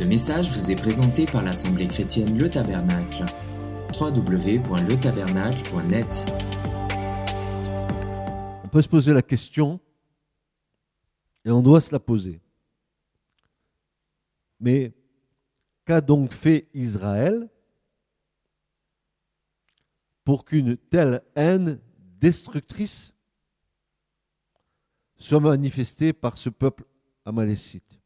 Ce message vous est présenté par l'Assemblée chrétienne Le Tabernacle. www.letabernacle.net On peut se poser la question, et on doit se la poser. Mais qu'a donc fait Israël pour qu'une telle haine destructrice soit manifestée par ce peuple amalécite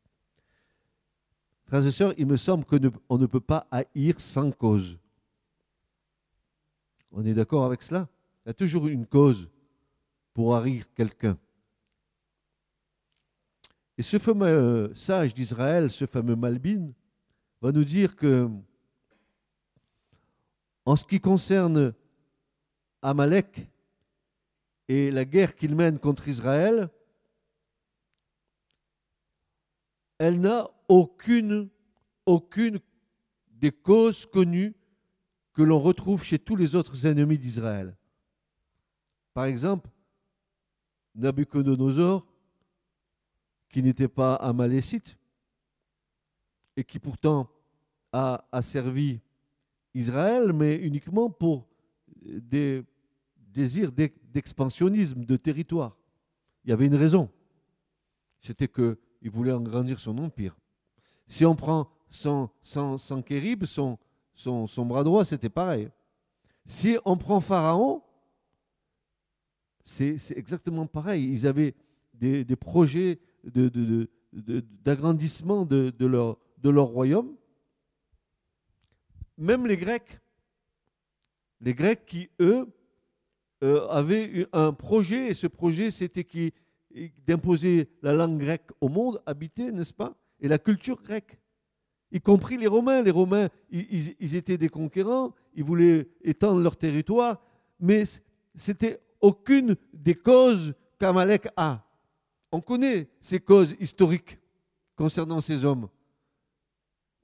Frères et sœurs, il me semble qu'on ne peut pas haïr sans cause. On est d'accord avec cela? Il y a toujours une cause pour haïr quelqu'un. Et ce fameux euh, sage d'Israël, ce fameux Malbin, va nous dire que, en ce qui concerne Amalek et la guerre qu'il mène contre Israël, elle n'a aucune, des causes connues que l'on retrouve chez tous les autres ennemis d'Israël. Par exemple, Nabucodonosor, qui n'était pas un malécite et qui pourtant a, a servi Israël, mais uniquement pour des désirs d'expansionnisme de territoire. Il y avait une raison. C'était que il voulait agrandir son empire. Si on prend son, son, son son, son, bras droit, c'était pareil. Si on prend Pharaon, c'est exactement pareil. Ils avaient des, projets d'agrandissement de, leur, royaume. Même les Grecs, les Grecs qui, eux, euh, avaient un projet, et ce projet, c'était d'imposer la langue grecque au monde habité, n'est-ce pas? Et la culture grecque. Y compris les Romains. Les Romains, ils, étaient des conquérants, ils voulaient étendre leur territoire, mais c'était aucune des causes qu'Amalek a. On connaît ces causes historiques concernant ces hommes.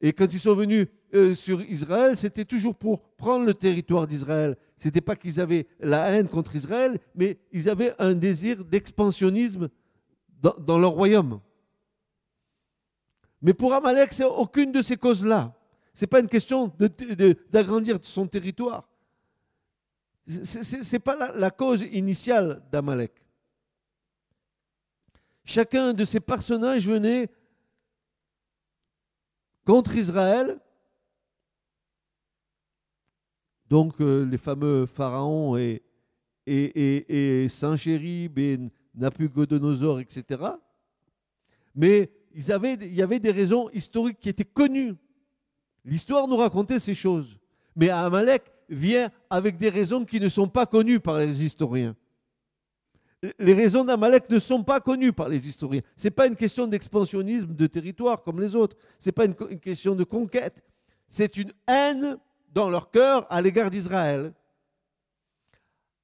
Et quand ils sont venus euh, sur Israël, c'était toujours pour prendre le territoire d'Israël. Ce n'était pas qu'ils avaient la haine contre Israël, mais ils avaient un désir d'expansionnisme dans, leur royaume. Mais pour Amalek, c'est aucune de ces causes-là. Ce n'est pas une question d'agrandir son territoire. Ce n'est pas la, cause initiale d'Amalek. Chacun de ces personnages venait contre Israël. Donc euh, les fameux pharaons et, et, et, et Saint-Chérib et Nabucodonosor, etc. Mais il y avait des raisons historiques qui étaient connues. L'histoire nous racontait ces choses. Mais Amalek vient avec des raisons qui ne sont pas connues par les historiens les raisons d'Amalek ne sont pas connues par les historiens. Ce n'est pas une question d'expansionnisme de territoire comme les autres. Ce n'est pas une, question de conquête. C'est une haine dans leur cœur à l'égard d'Israël.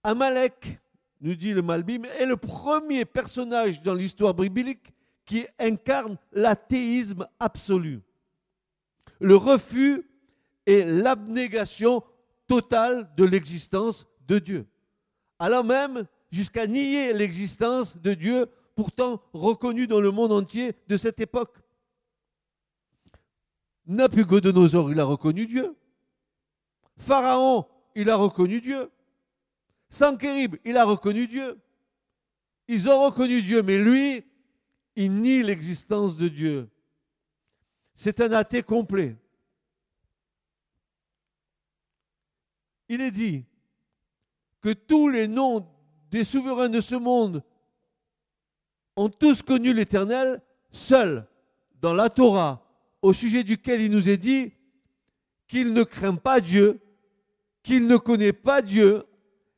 Amalek, nous dit le Malbim, est le premier personnage dans l'histoire biblique qui incarne l'athéisme absolu. Le refus et l'abnégation totale de l'existence de Dieu. Alors même jusqu'à nier l'existence de Dieu, pourtant reconnu dans le monde entier de cette époque. Nabucodonosor, il a reconnu Dieu. Pharaon, il a reconnu Dieu. Sankérib, il a reconnu Dieu. Ils ont reconnu Dieu, mais lui, il nie l'existence de Dieu. C'est un athée complet. Il est dit que tous les noms des souverains de ce monde ont tous connu l'Éternel seul dans la Torah, au sujet duquel il nous est dit qu'il ne craint pas Dieu, qu'il ne connaît pas Dieu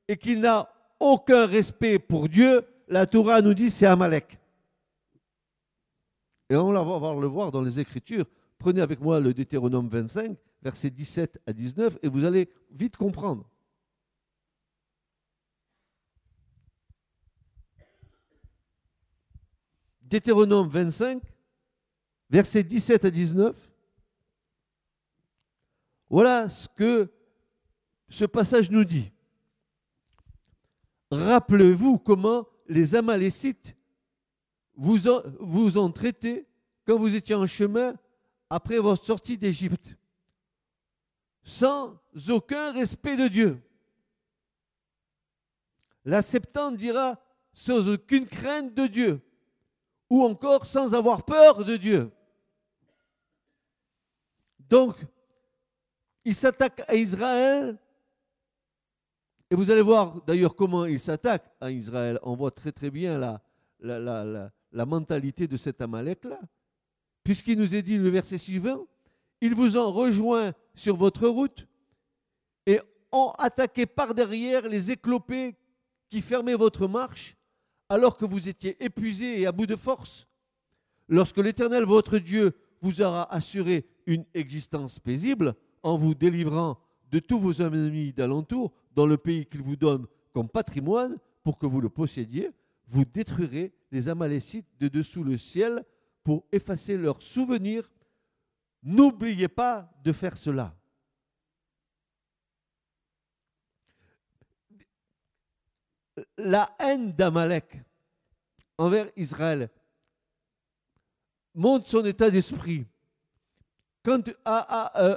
et qu'il n'a aucun respect pour Dieu, la Torah nous dit c'est Amalek. Et on va le voir dans les Écritures. Prenez avec moi le Deutéronome 25, versets 17 à 19, et vous allez vite comprendre. Deutéronome 25, versets 17 à 19. Voilà ce que ce passage nous dit. Rappelez-vous comment les Amalécites vous ont, vous ont traité quand vous étiez en chemin après votre sortie d'Égypte, sans aucun respect de Dieu. La Septante dira sans aucune crainte de Dieu, ou encore sans avoir peur de Dieu. Donc, il s'attaque à Israël, et vous allez voir d'ailleurs comment il s'attaque à Israël. On voit très très bien la, la mentalité de cet Amalek-là, puisqu'il nous est dit le verset suivant, ils vous ont rejoint sur votre route et ont attaqué par derrière les éclopés qui fermaient votre marche alors que vous étiez épuisés et à bout de force. Lorsque l'Éternel, votre Dieu, vous aura assuré une existence paisible en vous délivrant de tous vos ennemis d'alentour dans le pays qu'il vous donne comme patrimoine pour que vous le possédiez, vous détruirez les Amalécites de dessous le ciel pour effacer leurs souvenirs. N'oubliez pas de faire cela. La haine d'Amalek envers Israël montre son état d'esprit. Quand euh,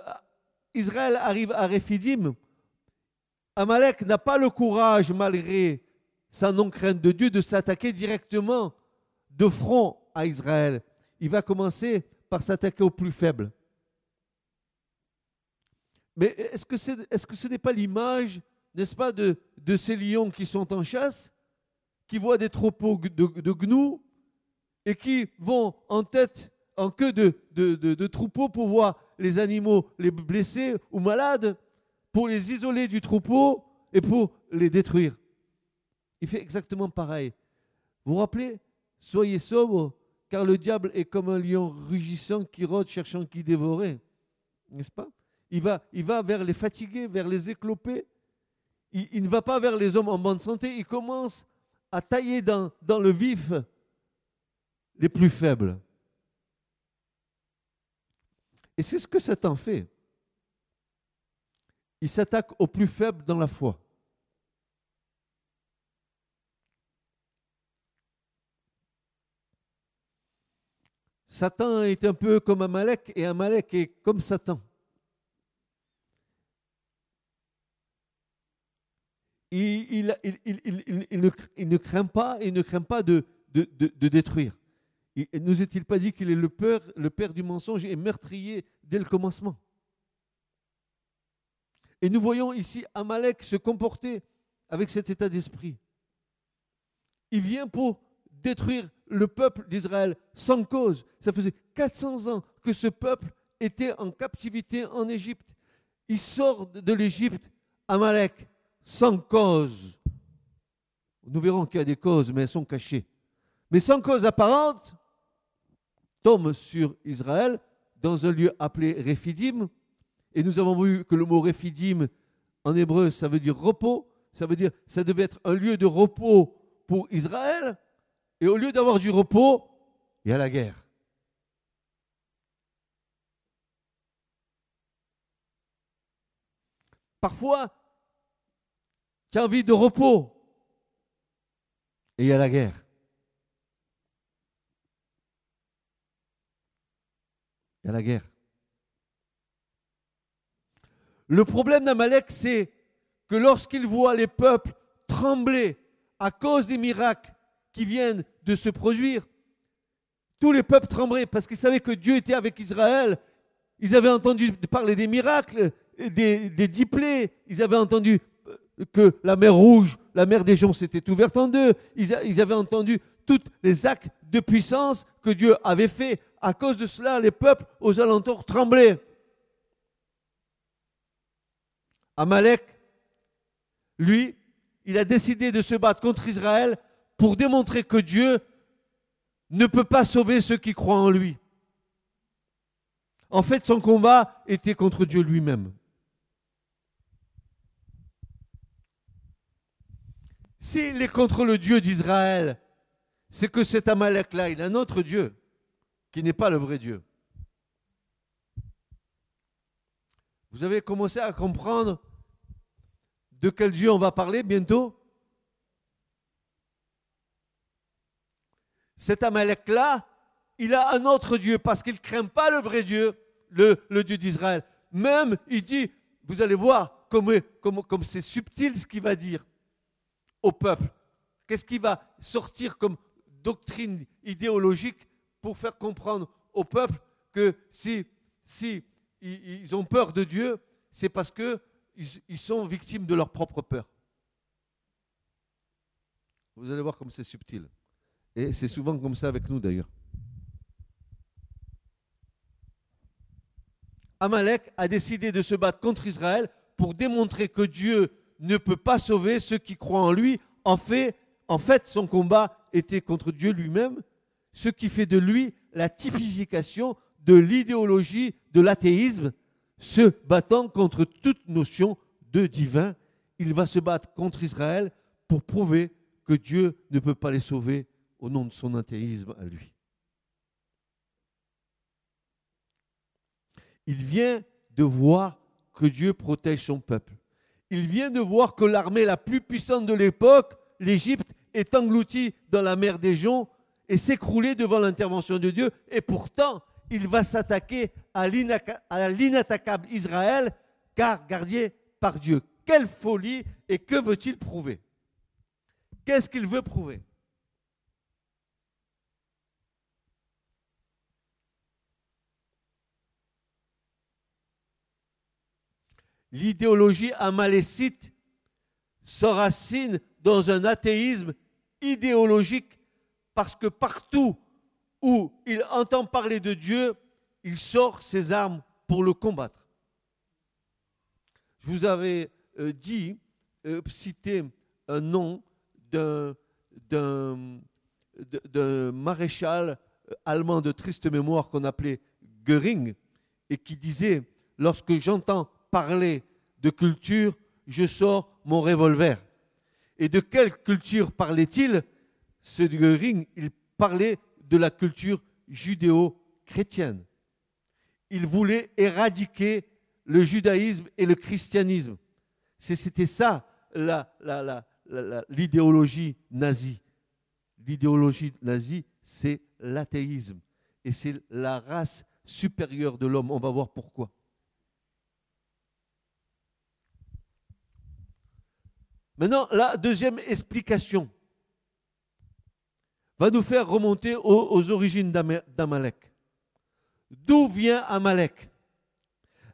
Israël arrive à Réphidim, Amalek n'a pas le courage, malgré sa non-crainte de Dieu, de s'attaquer directement de front à Israël. Il va commencer par s'attaquer aux plus faibles. Mais est-ce que, ce n'est pas l'image, n'est-ce pas, de, ces lions qui sont en chasse, qui voient des troupeaux de, de gnous et qui vont en tête, en queue de, de, troupeaux pour voir les animaux, les blessés ou malades, pour les isoler du troupeau et pour les détruire? Il fait exactement pareil. Vous vous rappelez? Soyez sobre, car le diable est comme un lion rugissant qui rôde cherchant qui dévorer. N'est-ce pas? Il va, il va vers les fatigués, vers les éclopés. Il, ne va pas vers les hommes en bonne santé. Il commence à tailler dans, dans le vif les plus faibles. Et c'est ce que Satan fait. Il s'attaque aux plus faibles dans la foi. Satan est un peu comme Amalek et Amalek est comme Satan. Il, ne, craint pas et ne craint pas de, détruire. Ne nous est-il pas dit qu'il est le père, le père du mensonge et meurtrier dès le commencement? Et nous voyons ici Amalek se comporter avec cet état d'esprit. Il vient pour détruire le peuple d'Israël sans cause. Ça faisait 400 ans que ce peuple était en captivité en Égypte. Il sort de l'Égypte, Amalek, sans cause. Nous verrons qu'il y a des causes, mais elles sont cachées. Mais sans cause apparente, tombe sur Israël dans un lieu appelé Réphidim. Et nous avons vu que le mot Réphidim en hébreu, ça veut dire repos. Ça veut dire ça devait être un lieu de repos pour Israël. Et au lieu d'avoir du repos, il y a la guerre. Parfois, tu as envie de repos et il y a la guerre. Il y a la guerre. Le problème d'Amalek, c'est que lorsqu'il voit les peuples trembler à cause des miracles qui viennent de se produire, tous les peuples tremblaient parce qu'ils savaient que Dieu était avec Israël. Ils avaient entendu parler des miracles, des, des dix. Ils avaient entendu euh, que la mer Rouge, la mer des gens s'était ouverte en deux. Ils, ils avaient entendu tous les actes de puissance que Dieu avait fait. À cause de cela, les peuples aux alentours tremblaient. Amalek, lui, il a décidé de se battre contre Israël pour démontrer que Dieu ne peut pas sauver ceux qui croient en lui. En fait, son combat était contre Dieu lui-même. S'il est contre le Dieu d'Israël, c'est que cet Amalek-là, il a un autre Dieu, qui n'est pas le vrai Dieu. Vous avez commencé à comprendre de quel Dieu on va parler bientôt? Cet Amalek-là, il a un autre Dieu parce qu'il ne craint pas le vrai Dieu, le, Dieu d'Israël. Même, il dit, vous allez voir comme, c'est subtil ce qu'il va dire au peuple. Qu'est-ce qui va sortir comme doctrine idéologique pour faire comprendre au peuple que si, si ils ont peur de Dieu, c'est parce qu'ils ils sont victimes de leur propre peur. Vous allez voir comme c'est subtil. Et c'est souvent comme ça avec nous d'ailleurs. Amalek a décidé de se battre contre Israël pour démontrer que Dieu ne peut pas sauver ceux qui croient en lui. En fait, en fait son combat était contre Dieu lui-même, ce qui fait de lui la typification de l'idéologie de l'athéisme, se battant contre toute notion de divin. Il va se battre contre Israël pour prouver que Dieu ne peut pas les sauver au nom de son athéisme à lui. Il vient de voir que Dieu protège son peuple. Il vient de voir que l'armée la plus puissante de l'époque, l'Égypte, est engloutie dans la mer des Joncs et s'écrouler devant l'intervention de Dieu. Et pourtant, il va s'attaquer à l'inattaquable Israël, car gardé par Dieu. Quelle folie et que veut-il prouver? Qu'est-ce qu'il veut prouver? L'idéologie amalécite s'enracine dans un athéisme idéologique parce que partout où il entend parler de Dieu, il sort ses armes pour le combattre. Je vous avais euh, dit, euh, cité un nom d'un maréchal euh, allemand de triste mémoire qu'on appelait Göring et qui disait, lorsque j'entends parler de culture, je sors mon revolver. Et de quelle culture parlait-il? Ce Göring, il parlait de la culture judéo-chrétienne. Il voulait éradiquer le judaïsme et le christianisme. C'était ça l'idéologie nazie. L'idéologie nazie, c'est l'athéisme. Et c'est la race supérieure de l'homme. On va voir pourquoi. Maintenant, la deuxième explication va nous faire remonter aux, origines d'Amalek. D'où vient Amalek?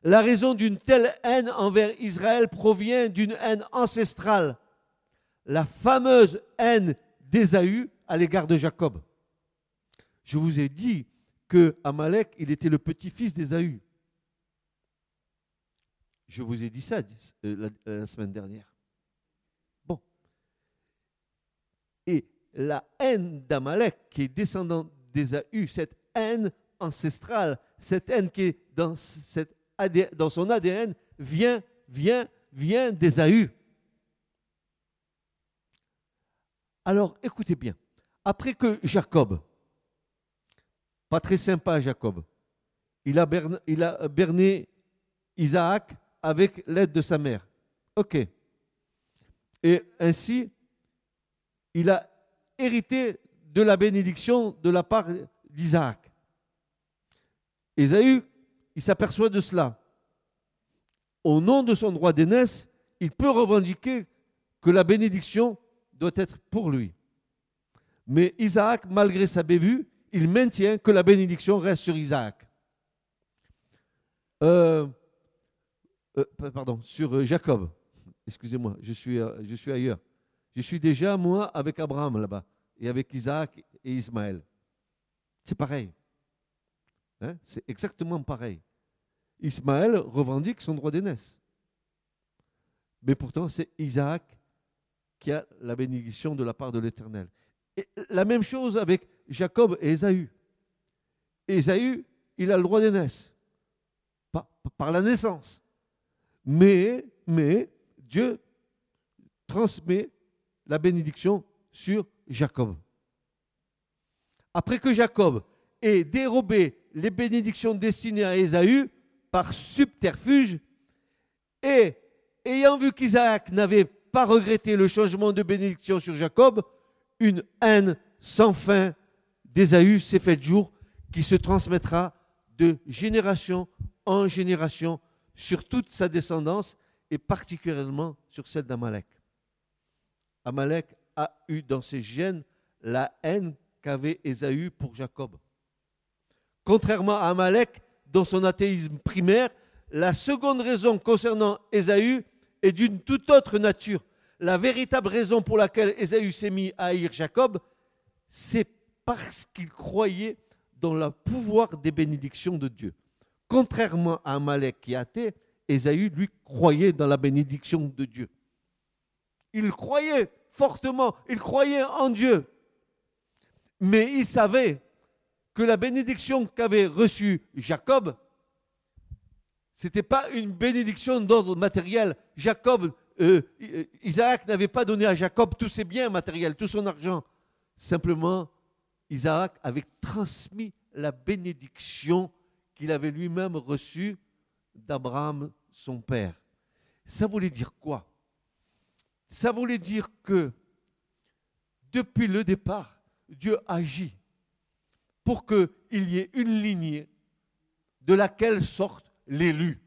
La raison d'une telle haine envers Israël provient d'une haine ancestrale, la fameuse haine d'Ésaü à l'égard de Jacob. Je vous ai dit que Amalek, il était le petit-fils d'Ésaü. Je vous ai dit ça euh, la semaine dernière. Et la haine d'Amalek, qui est descendant d'Ésaü, cette haine ancestrale, cette haine qui est dans, son ADN, vient, vient, vient d'Ésaü. Alors, écoutez bien. Après que Jacob, pas très sympa Jacob, il a berné Isaac avec l'aide de sa mère. OK. Et ainsi, il a hérité de la bénédiction de la part d'Isaac. Ésaü, il s'aperçoit de cela. Au nom de son droit d'aînesse, il peut revendiquer que la bénédiction doit être pour lui. Mais Isaac, malgré sa bévue, il maintient que la bénédiction reste sur Isaac. Euh, euh, pardon, sur euh, Jacob. Excusez-moi, je suis, je suis ailleurs. Je suis déjà, moi, avec Abraham là-bas, et avec Isaac et Ismaël. C'est pareil. Hein? C'est exactement pareil. Ismaël revendique son droit d'aînesse. Mais pourtant, c'est Isaac qui a la bénédiction de la part de l'Éternel. La même chose avec Jacob et Ésaü. Ésaü, il a le droit d'aînesse, par, par la naissance. Mais, mais Dieu transmet la bénédiction sur Jacob. Après que Jacob ait dérobé les bénédictions destinées à Ésaü par subterfuge, et ayant vu qu'Isaac n'avait pas regretté le changement de bénédiction sur Jacob, une haine sans fin d'Ésaü s'est faite jour qui se transmettra de génération en génération sur toute sa descendance et particulièrement sur celle d'Amalek. Amalek a eu dans ses gènes la haine qu'avait Ésaü pour Jacob. Contrairement à Amalek, dans son athéisme primaire, la seconde raison concernant Ésaü est d'une toute autre nature. La véritable raison pour laquelle Ésaü s'est mis à haïr Jacob, c'est parce qu'il croyait dans le pouvoir des bénédictions de Dieu. Contrairement à Amalek qui est athée, Ésaü, lui, croyait dans la bénédiction de Dieu. Il croyait fortement, il croyait en Dieu. Mais il savait que la bénédiction qu'avait reçue Jacob, ce n'était pas une bénédiction d'ordre matériel. Jacob, euh, Isaac n'avait pas donné à Jacob tous ses biens matériels, tout son argent. Simplement, Isaac avait transmis la bénédiction qu'il avait lui-même reçue d'Abraham, son père. Ça voulait dire quoi? Ça voulait dire que depuis le départ, Dieu agit pour qu'il y ait une lignée de laquelle sortent l'élu.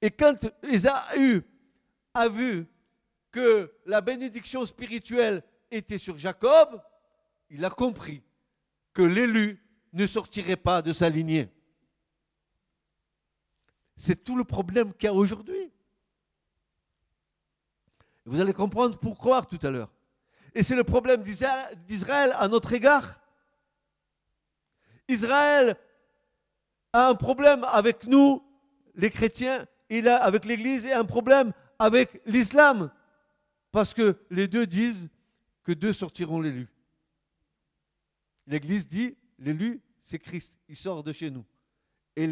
Et quand Esaü a vu que la bénédiction spirituelle était sur Jacob, il a compris que l'élu ne sortirait pas de sa lignée. C'est tout le problème qu'il y a aujourd'hui. Vous allez comprendre pourquoi tout à l'heure. Et c'est le problème d'Israël à notre égard. Israël a un problème avec nous, les chrétiens, il a avec l'Église et un problème avec l'islam. Parce que les deux disent que deux sortiront l'élu. L'Église dit, l'élu, c'est Christ, il sort de chez nous. Et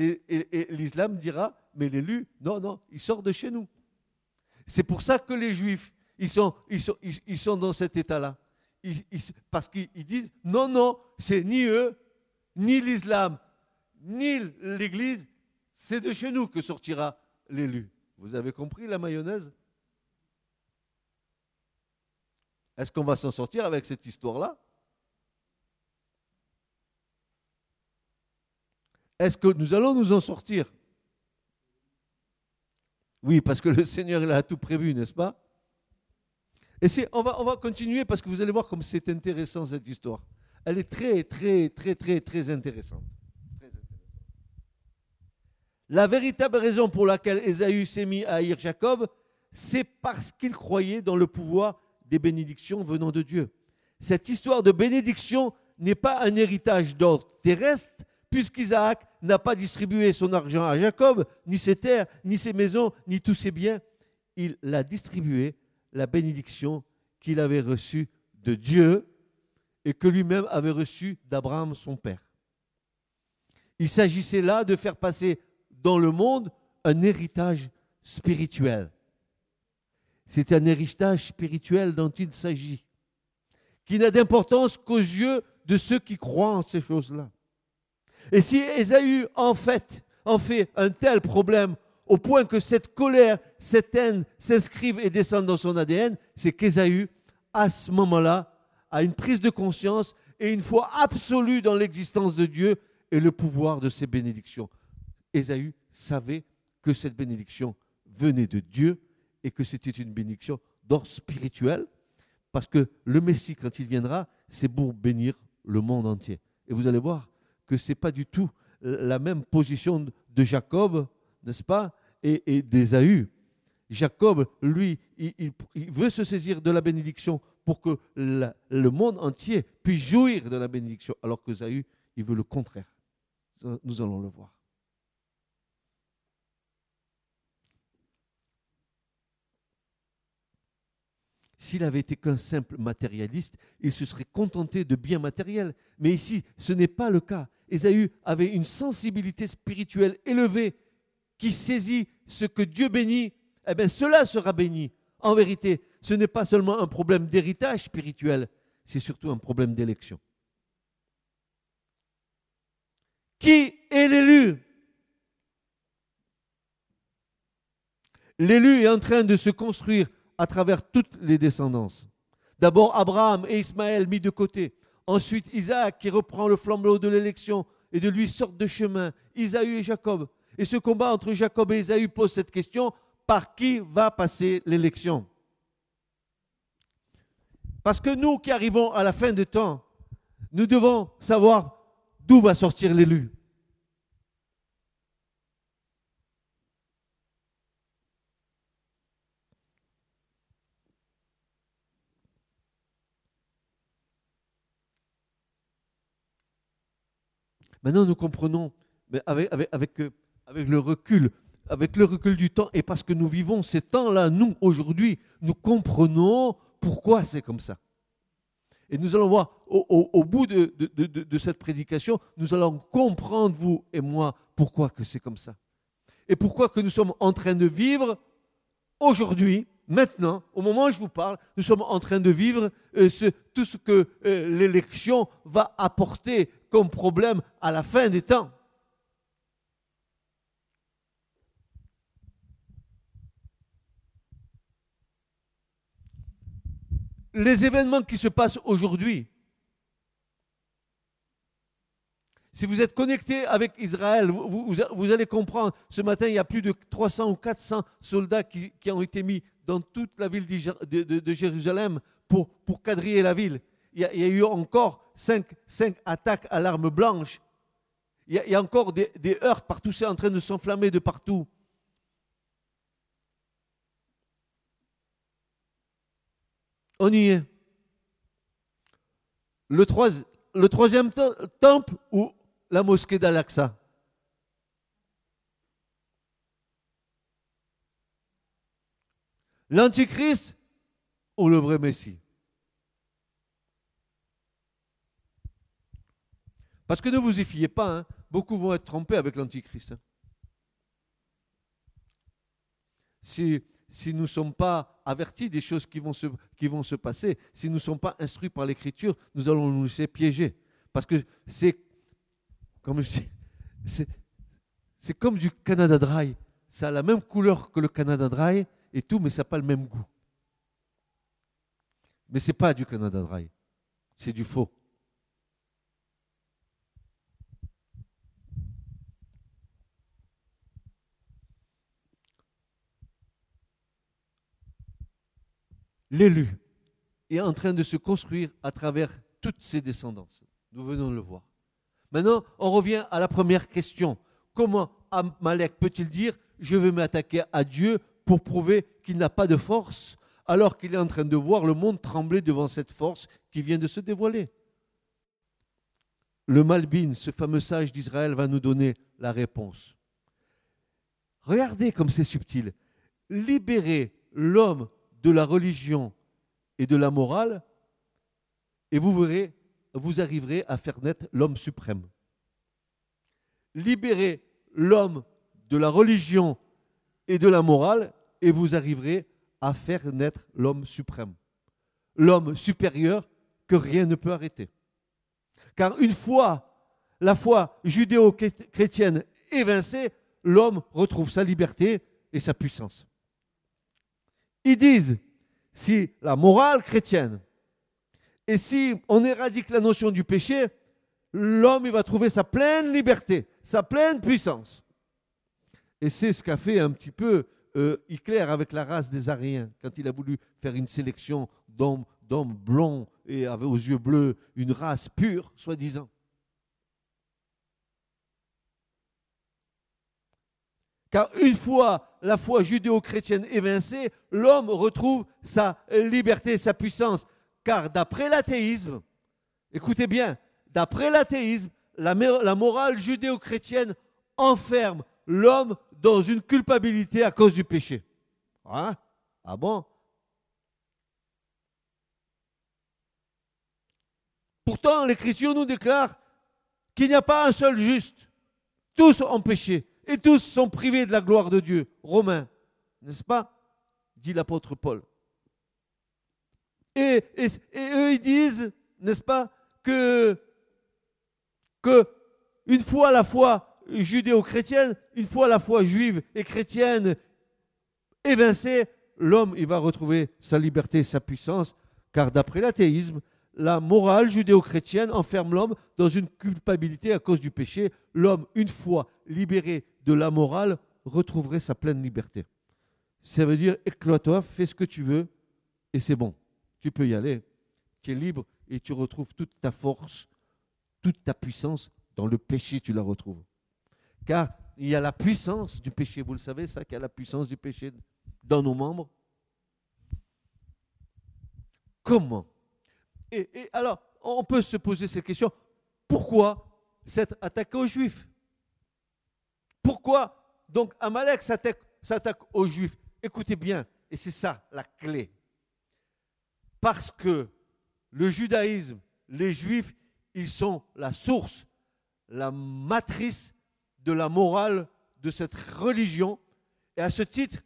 l'islam dira, mais l'élu, non, non, il sort de chez nous. C'est pour ça que les juifs, ils sont, sont dans cet état-là. parce qu'ils disent, non, non, c'est ni eux, ni l'islam, ni l'Église, c'est de chez nous que sortira l'élu. Vous avez compris la mayonnaise? Est-ce qu'on va s'en sortir avec cette histoire-là? Est-ce que nous allons nous en sortir? Oui, parce que le Seigneur a tout prévu, n'est-ce pas? Et on va, on va continuer parce que vous allez voir comme c'est intéressant cette histoire. Elle est très, très, très, très, très intéressante. La véritable raison pour laquelle Ésaü s'est mis à haïr Jacob, c'est parce qu'il croyait dans le pouvoir des bénédictions venant de Dieu. Cette histoire de bénédiction n'est pas un héritage d'ordre terrestre, puisqu'Isaac n'a pas distribué son argent à Jacob, ni ses terres, ni ses maisons, ni tous ses biens. Il l'a distribué, la bénédiction qu'il avait reçue de Dieu et que lui-même avait reçue d'Abraham, son père. Il s'agissait là de faire passer dans le monde un héritage spirituel. C'est un héritage spirituel dont il s'agit, qui n'a d'importance qu'aux yeux de ceux qui croient en ces choses-là. Et si Ésaü en fait, en fait un tel problème au point que cette colère, cette haine s'inscrivent et descendent dans son ADN, c'est qu'Ésaü, à ce moment-là, a une prise de conscience et une foi absolue dans l'existence de Dieu et le pouvoir de ses bénédictions. Ésaü savait que cette bénédiction venait de Dieu et que c'était une bénédiction d'ordre spirituel, parce que le Messie, quand il viendra, c'est pour bénir le monde entier. Et vous allez voir que ce n'est pas du tout la même position de Jacob, n'est-ce pas, et, et d'Ésaü. Jacob, lui, il, veut se saisir de la bénédiction pour que le monde entier puisse jouir de la bénédiction, alors que Ésaü, il veut le contraire. Nous allons le voir. S'il avait été qu'un simple matérialiste, il se serait contenté de biens matériels. Mais ici, ce n'est pas le cas. Ésaü avait une sensibilité spirituelle élevée qui saisit ce que Dieu bénit. Eh bien, cela sera béni. En vérité, ce n'est pas seulement un problème d'héritage spirituel, c'est surtout un problème d'élection. Qui est l'élu? L'élu est en train de se construire à travers toutes les descendances. D'abord Abraham et Ismaël mis de côté. Ensuite, Isaac qui reprend le flambeau de l'élection et de lui sortent de chemin, Isaü et Jacob. Et ce combat entre Jacob et Isaü pose cette question, par qui va passer l'élection? Parce que nous qui arrivons à la fin du temps, nous devons savoir d'où va sortir l'élu. Maintenant, nous comprenons, euh, avec, le recul, avec le recul du temps, et parce que nous vivons ces temps-là, nous, aujourd'hui, nous comprenons pourquoi c'est comme ça. Et nous allons voir, au, bout de, de, de, cette prédication, nous allons comprendre, vous et moi, pourquoi que c'est comme ça. Et pourquoi que nous sommes en train de vivre aujourd'hui, maintenant, au moment où je vous parle, nous sommes en train de vivre euh, tout ce que euh, l'élection va apporter comme problème à la fin des temps. Les événements qui se passent aujourd'hui, si vous êtes connecté avec Israël, vous, allez comprendre, ce matin, il y a plus de 300 ou 400 soldats qui, ont été mis dans toute la ville de, Jérusalem pour, quadriller la ville. Il y, a, eu encore cinq, attaques à l'arme blanche. Il y, a, encore des, heurts partout, c'est en train de s'enflammer de partout. On y est. Le, le troisième temple ou la mosquée d'Al-Aqsa? L'Antichrist ou le vrai Messie Parce que ne vous y fiez pas, hein. beaucoup vont être trompés avec l'Antichrist. Hein. Si, nous ne sommes pas avertis des choses qui vont se, passer, si nous ne sommes pas instruits par l'Écriture, nous allons nous laisser piéger. Parce que c'est, comme c'est comme du Canada Dry. Ça a la même couleur que le Canada Dry et tout, mais ça n'a pas le même goût. Mais ce n'est pas du Canada Dry. C'est du faux. l'élu est en train de se construire à travers toutes ses descendances. Nous venons de le voir. Maintenant, on revient à la première question. Comment Amalek peut-il dire je vais m'attaquer à Dieu pour prouver qu'il n'a pas de force alors qu'il est en train de voir le monde trembler devant cette force qui vient de se dévoiler Le Malbin, ce fameux sage d'Israël, va nous donner la réponse. Regardez comme c'est subtil. Libérer l'homme de la religion et de la morale, et vous vous arriverez à faire naître l'homme suprême. Libérez l'homme de la religion et de la morale, et vous arriverez à faire naître l'homme suprême. L'homme supérieur que rien ne peut arrêter. Car une fois la foi judéo-chrétienne évincée, l'homme retrouve sa liberté et sa puissance. Ils disent, si la morale chrétienne, et si on éradique la notion du péché, l'homme va trouver sa pleine liberté, sa pleine puissance. Et c'est ce qu'a fait un petit peu euh, Hitler avec la race des Ariens, quand il a voulu faire une sélection d'hommes, blonds et aux yeux bleus, une race pure, soi-disant. Car une fois la foi judéo-chrétienne évincée, l'homme retrouve sa liberté, sa puissance. Car d'après l'athéisme, écoutez bien, d'après l'athéisme, la, morale judéo-chrétienne enferme l'homme dans une culpabilité à cause du péché. Hein? Ah bon? Pourtant, l'Écriture nous déclare qu'il n'y a pas un seul juste. Tous ont péché et tous sont privés de la gloire de Dieu. Romains, n'est-ce pas? Dit l'apôtre Paul. Et, eux, ils disent, n'est-ce pas, que, que une fois la foi judéo-chrétienne, une fois la foi juive et chrétienne évincée, l'homme, il va retrouver sa liberté, sa puissance, car d'après l'athéisme, la morale judéo-chrétienne enferme l'homme dans une culpabilité à cause du péché. L'homme, une fois libéré de la morale, retrouverait sa pleine liberté. Ça veut dire, éclate-toi, fais ce que tu veux, et c'est bon. Tu peux y aller. Tu es libre et tu retrouves toute ta force, toute ta puissance. Dans le péché, tu la retrouves. Car il y a la puissance du péché. Vous le savez, ça, qu'il y a la puissance du péché dans nos membres. Comment? Et, alors, on peut se poser cette question. Pourquoi cette attaque aux Juifs? Pourquoi donc Amalek s'attaque aux Juifs? Écoutez bien, et c'est ça la clé. Parce que le judaïsme, les Juifs, ils sont la source, la matrice de la morale de cette religion. Et à ce titre,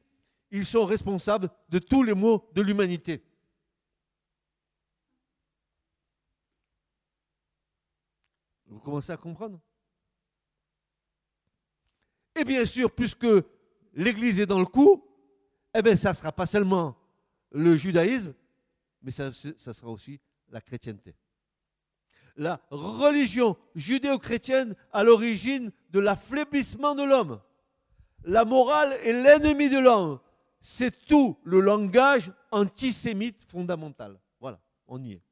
ils sont responsables de tous les maux de l'humanité. Vous commencez à comprendre? Et bien sûr, puisque l'Église est dans le coup, eh bien, ça ne sera pas seulement le judaïsme, mais ça, ça sera aussi la chrétienté. La religion judéo-chrétienne à l'origine de l'affaiblissement de l'homme. La morale est l'ennemi de l'homme. C'est tout le langage antisémite fondamental. Voilà, on y est.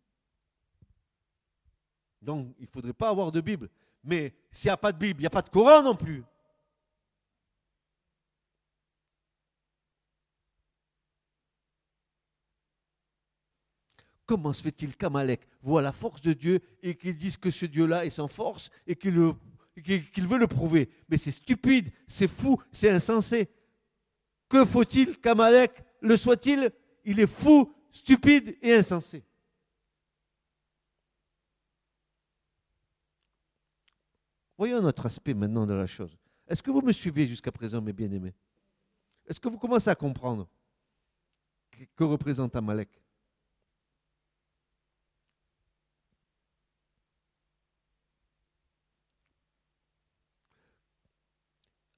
Donc, il ne faudrait pas avoir de Bible. Mais s'il n'y a pas de Bible, il n'y a pas de Coran non plus. Comment se fait-il qu'Amalek voit la force de Dieu et qu'il dise que ce Dieu-là est sans force et qu'il veut le prouver? Mais c'est stupide, c'est fou, c'est insensé. Que faut-il qu'Amalek le soit-il? Il est fou, stupide et insensé. Voyons notre aspect maintenant de la chose. Est-ce que vous me suivez jusqu'à présent, mes bien-aimés? Est-ce que vous commencez à comprendre que représente Amalek?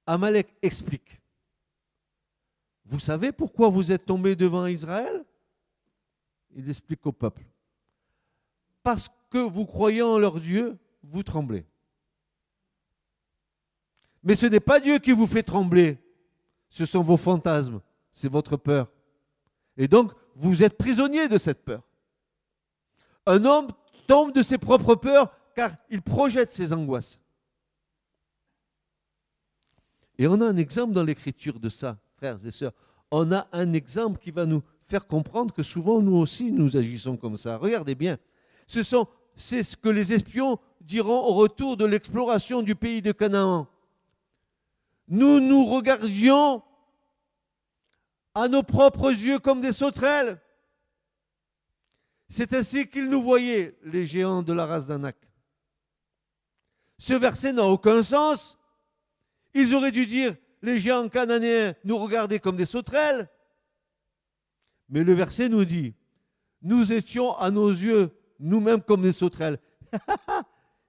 Amalek explique. Vous savez pourquoi vous êtes tombé devant Israël? Il explique au peuple. Parce que vous croyez en leur Dieu, vous tremblez. Mais ce n'est pas Dieu qui vous fait trembler. Ce sont vos fantasmes. C'est votre peur. Et donc, vous êtes prisonnier de cette peur. Un homme tombe de ses propres peurs car il projette ses angoisses. Et on a un exemple dans l'écriture de ça, frères et sœurs. On a un exemple qui va nous faire comprendre que souvent nous aussi nous agissons comme ça. Regardez bien. Ce sont, c'est ce que les espions diront au retour de l'exploration du pays de Canaan nous nous regardions à nos propres yeux comme des sauterelles. C'est ainsi qu'ils nous voyaient, les géants de la race d'Anak. Ce verset n'a aucun sens. Ils auraient dû dire, les géants cananéens nous regardaient comme des sauterelles. Mais le verset nous dit, nous étions à nos yeux nous-mêmes comme des sauterelles.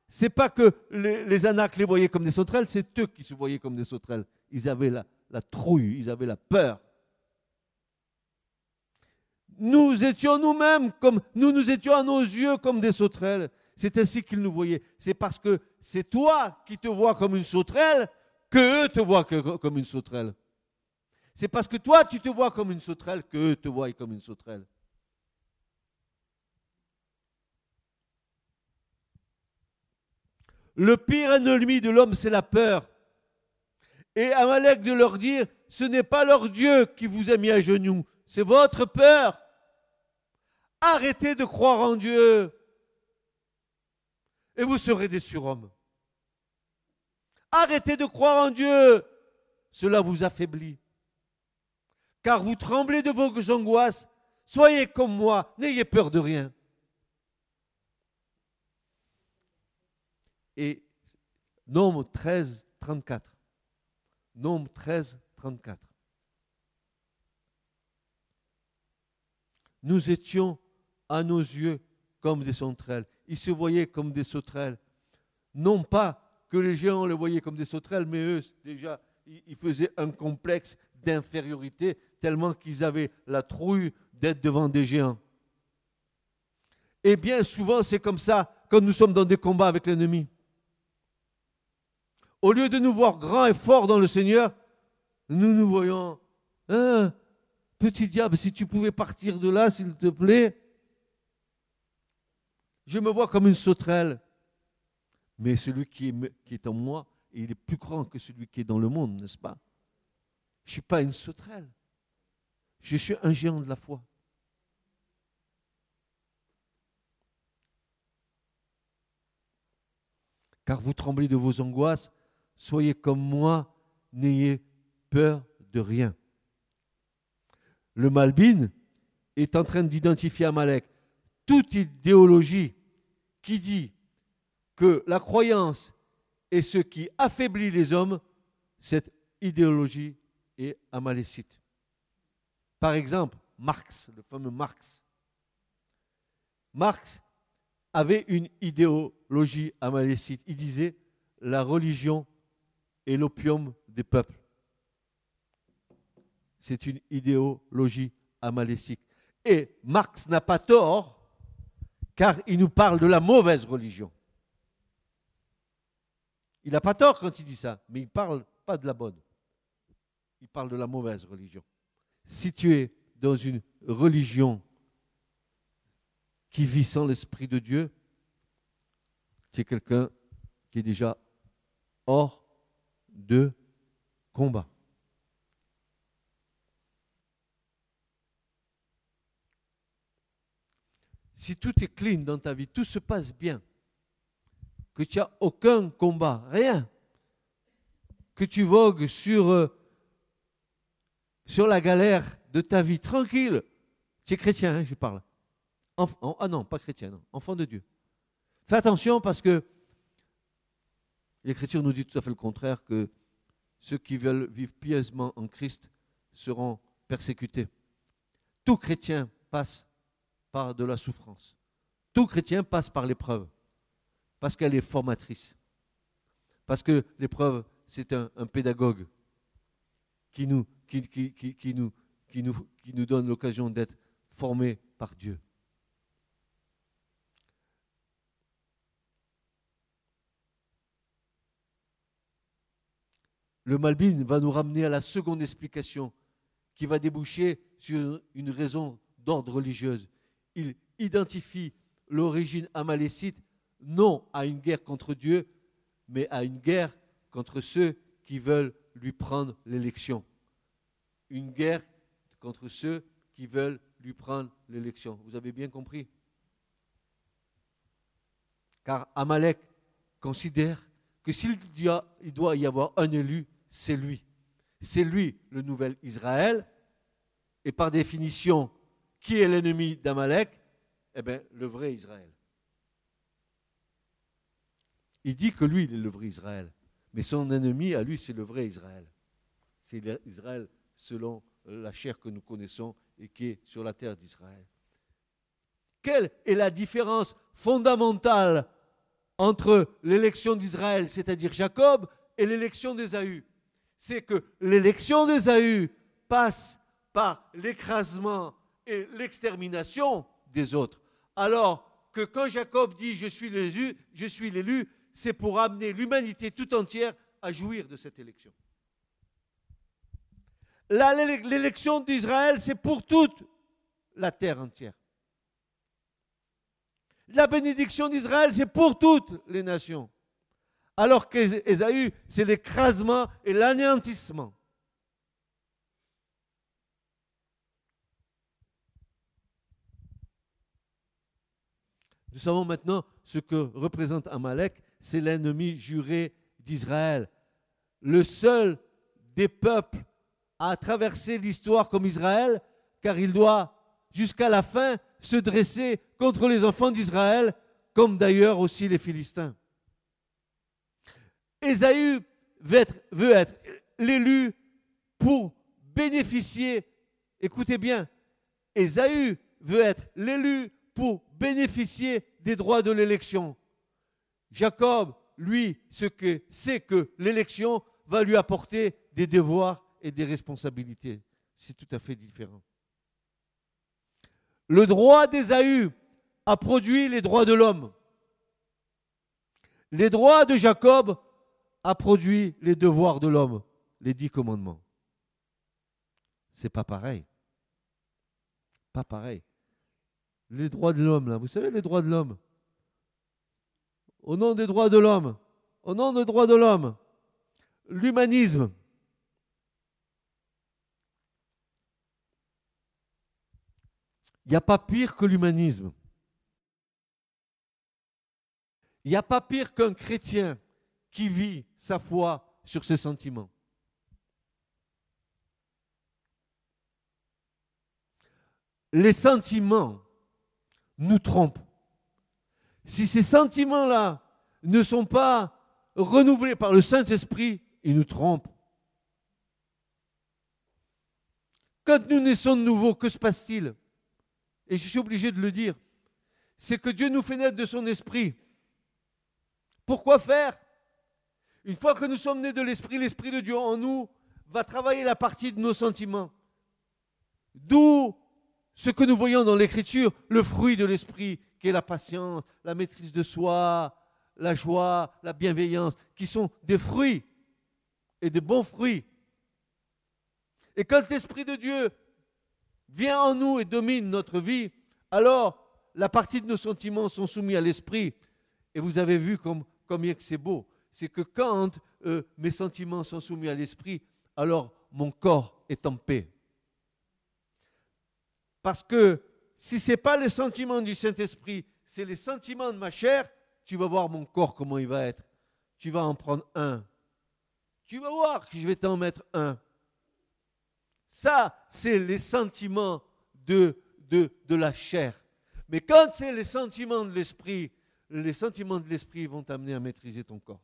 c'est pas que les, les les voyaient comme des sauterelles, c'est eux qui se voyaient comme des sauterelles. Ils avaient la, la trouille, ils avaient la peur. Nous étions nous-mêmes comme, nous nous étions à nos yeux comme des sauterelles. C'est ainsi qu'ils nous voyaient. C'est parce que c'est toi qui te vois comme une sauterelle que eux te voient comme une sauterelle. C'est parce que toi tu te vois comme une sauterelle que eux te voient comme une sauterelle. Le pire ennemi de l'homme, c'est la peur. Et Amalek de leur dire, ce n'est pas leur Dieu qui vous a mis à genoux, c'est votre peur. Arrêtez de croire en Dieu et vous serez des surhommes. Arrêtez de croire en Dieu, cela vous affaiblit. Car vous tremblez de vos angoisses. Soyez comme moi, n'ayez peur de rien. Et Nombre 13, 34. Nombre 13, 34. Nous étions à nos yeux comme des sauterelles. Ils se voyaient comme des sauterelles. Non pas que les géants les voyaient comme des sauterelles, mais eux, déjà, ils faisaient un complexe d'infériorité tellement qu'ils avaient la trouille d'être devant des géants. Et bien souvent, c'est comme ça quand nous sommes dans des combats avec l'ennemi. Au lieu de nous voir grands et forts dans le Seigneur, nous nous voyons, hein, petit diable, si tu pouvais partir de là, s'il te plaît. Je me vois comme une sauterelle. Mais celui qui est, en moi, il est plus grand que celui qui est dans le monde, n'est-ce pas? Je ne suis pas une sauterelle. Je suis un géant de la foi. Car vous tremblez de vos angoisses, soyez comme moi, n'ayez peur de rien. Le Malbin est en train d'identifier Amalek. Toute idéologie qui dit que la croyance est ce qui affaiblit les hommes, cette idéologie est amalécite. Par exemple, Marx, le fameux Marx. Marx avait une idéologie amalécite. Il disait la religion est l'opium des peuples. C'est une idéologie amalécique. Et Marx n'a pas tort, car il nous parle de la mauvaise religion. Il n'a pas tort quand il dit ça, mais il ne parle pas de la bonne. Il parle de la mauvaise religion. Si tu es dans une religion qui vit sans l'Esprit de Dieu, tu es quelqu'un qui est déjà hors de combat. Si tout est clean dans ta vie, tout se passe bien, que tu n'as aucun combat, rien, que tu vogues sur, euh, sur la galère de ta vie tranquille, tu es chrétien, hein, je parle. ah non, pas chrétien, non, enfant de Dieu. Fais attention parce que l'Écriture nous dit tout à fait le contraire, que ceux qui veulent vivre pieusement en Christ seront persécutés. Tout chrétien passe par de la souffrance. Tout chrétien passe par l'épreuve parce qu'elle est formatrice. Parce que l'épreuve, c'est un, pédagogue qui nous, qui, qui, nous, qui, nous, qui nous donne l'occasion d'être formés par Dieu. Le Malbin va nous ramener à la seconde explication qui va déboucher sur une raison d'ordre religieuse. Il identifie l'origine amalécite non à une guerre contre Dieu, mais à une guerre contre ceux qui veulent lui prendre l'élection. Une guerre contre ceux qui veulent lui prendre l'élection. Vous avez bien compris? Car Amalek considère que s'il doit y avoir un élu, c'est lui. C'est lui le nouvel Israël. Et par définition, qui est l'ennemi d'Amalek? Eh bien, le vrai Israël. Il dit que lui, il est le vrai Israël. Mais son ennemi, à lui, c'est le vrai Israël. C'est Israël selon la chair que nous connaissons et qui est sur la terre d'Israël. Quelle est la différence fondamentale entre l'élection d'Israël, c'est-à-dire Jacob, et l'élection d'Ésaü? C'est que l'élection d'Ésaü passe par l'écrasement et l'extermination des autres. Alors que quand Jacob dit je suis l'élu, je suis l'élu, c'est pour amener l'humanité tout entière à jouir de cette élection. L'élection d'Israël, c'est pour toute la terre entière. La bénédiction d'Israël, c'est pour toutes les nations. Alors qu'Ésaü, c'est l'écrasement et l'anéantissement. Nous savons maintenant ce que représente Amalek c'est l'ennemi juré d'Israël. Le seul des peuples à traverser l'histoire comme Israël, car il doit jusqu'à la fin se dresser contre les enfants d'Israël, comme d'ailleurs aussi les Philistins. Ésaü veut être, l'élu pour bénéficier, écoutez bien, Ésaü veut être l'élu pour bénéficier des droits de l'élection. Jacob, lui, ce que c'est que l'élection va lui apporter des devoirs et des responsabilités. C'est tout à fait différent. Le droit d'Ésaü a produit les droits de l'homme. Les droits de Jacob a produit les devoirs de l'homme, les dix commandements. C'est pas pareil. Pas pareil. Les droits de l'homme, là, vous savez, les droits de l'homme. Au nom des droits de l'homme, au nom des droits de l'homme, l'humanisme. Il n'y a pas pire que l'humanisme. Il n'y a pas pire qu'un chrétien qui vit sa foi sur ses sentiments. Les sentiments nous trompent. Si ces sentiments-là ne sont pas renouvelés par le Saint-Esprit, ils nous trompent. Quand nous naissons de nouveau, que se passe-t-il? Et je suis obligé de le dire. C'est que Dieu nous fait naître de son esprit. Pourquoi faire? Une fois que nous sommes nés de l'esprit, l'esprit de Dieu en nous va travailler la partie de nos sentiments. D'où ce que nous voyons dans l'écriture, le fruit de l'esprit, qui est la patience, la maîtrise de soi, la joie, la bienveillance, qui sont des fruits et des bons fruits. Et quand l'Esprit de Dieu vient en nous et domine notre vie, alors la partie de nos sentiments sont soumis à l'Esprit. Et vous avez vu comme, combien c'est beau. C'est que quand euh, mes sentiments sont soumis à l'Esprit, alors mon corps est en paix. Parce que si ce n'est pas les sentiments du Saint-Esprit, c'est les sentiments de ma chair, tu vas voir mon corps comment il va être. Tu vas en prendre un. Tu vas voir que je vais t'en mettre un. Ça, c'est les sentiments de, de, de la chair. Mais quand c'est les sentiments de l'esprit, les sentiments de l'esprit vont t'amener à maîtriser ton corps.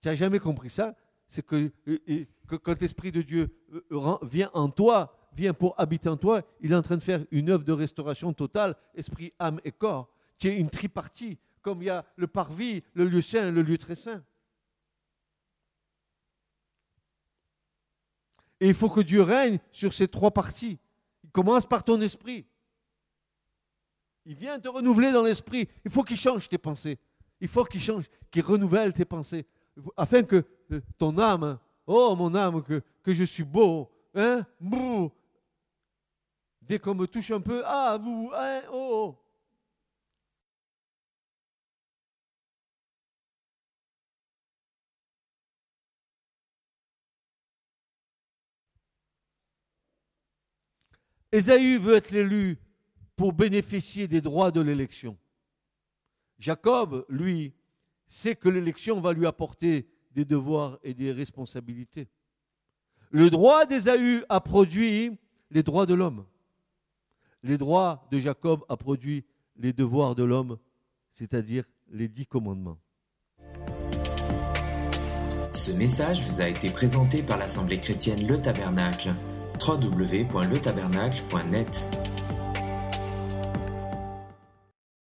Tu n'as jamais compris ça? C'est que, quand l'Esprit de Dieu euh, vient en toi, vient pour habiter en toi, il est en train de faire une œuvre de restauration totale, esprit, âme et corps. Tu es une tripartie, comme il y a le parvis, le lieu saint, le lieu très saint. Et il faut que Dieu règne sur ces trois parties. Il commence par ton esprit. Il vient te renouveler dans l'esprit. Il faut qu'il change tes pensées. Il faut qu'il change, qu'il renouvelle tes pensées. Afin que ton âme, oh mon âme, que, que je suis beau, hein, Dès qu'on me touche un peu, ah, vous, hein, oh, oh. Veut être l'élu pour bénéficier des droits de l'élection. Jacob, lui, sait que l'élection va lui apporter des devoirs et des responsabilités. Le droit d'Ésaü a produit les droits de l'homme. Les droits de Jacob a produit les devoirs de l'homme, c'est-à-dire les dix commandements. Ce message vous a été présenté par l'Assemblée chrétienne Le Tabernacle www.letabernacle.net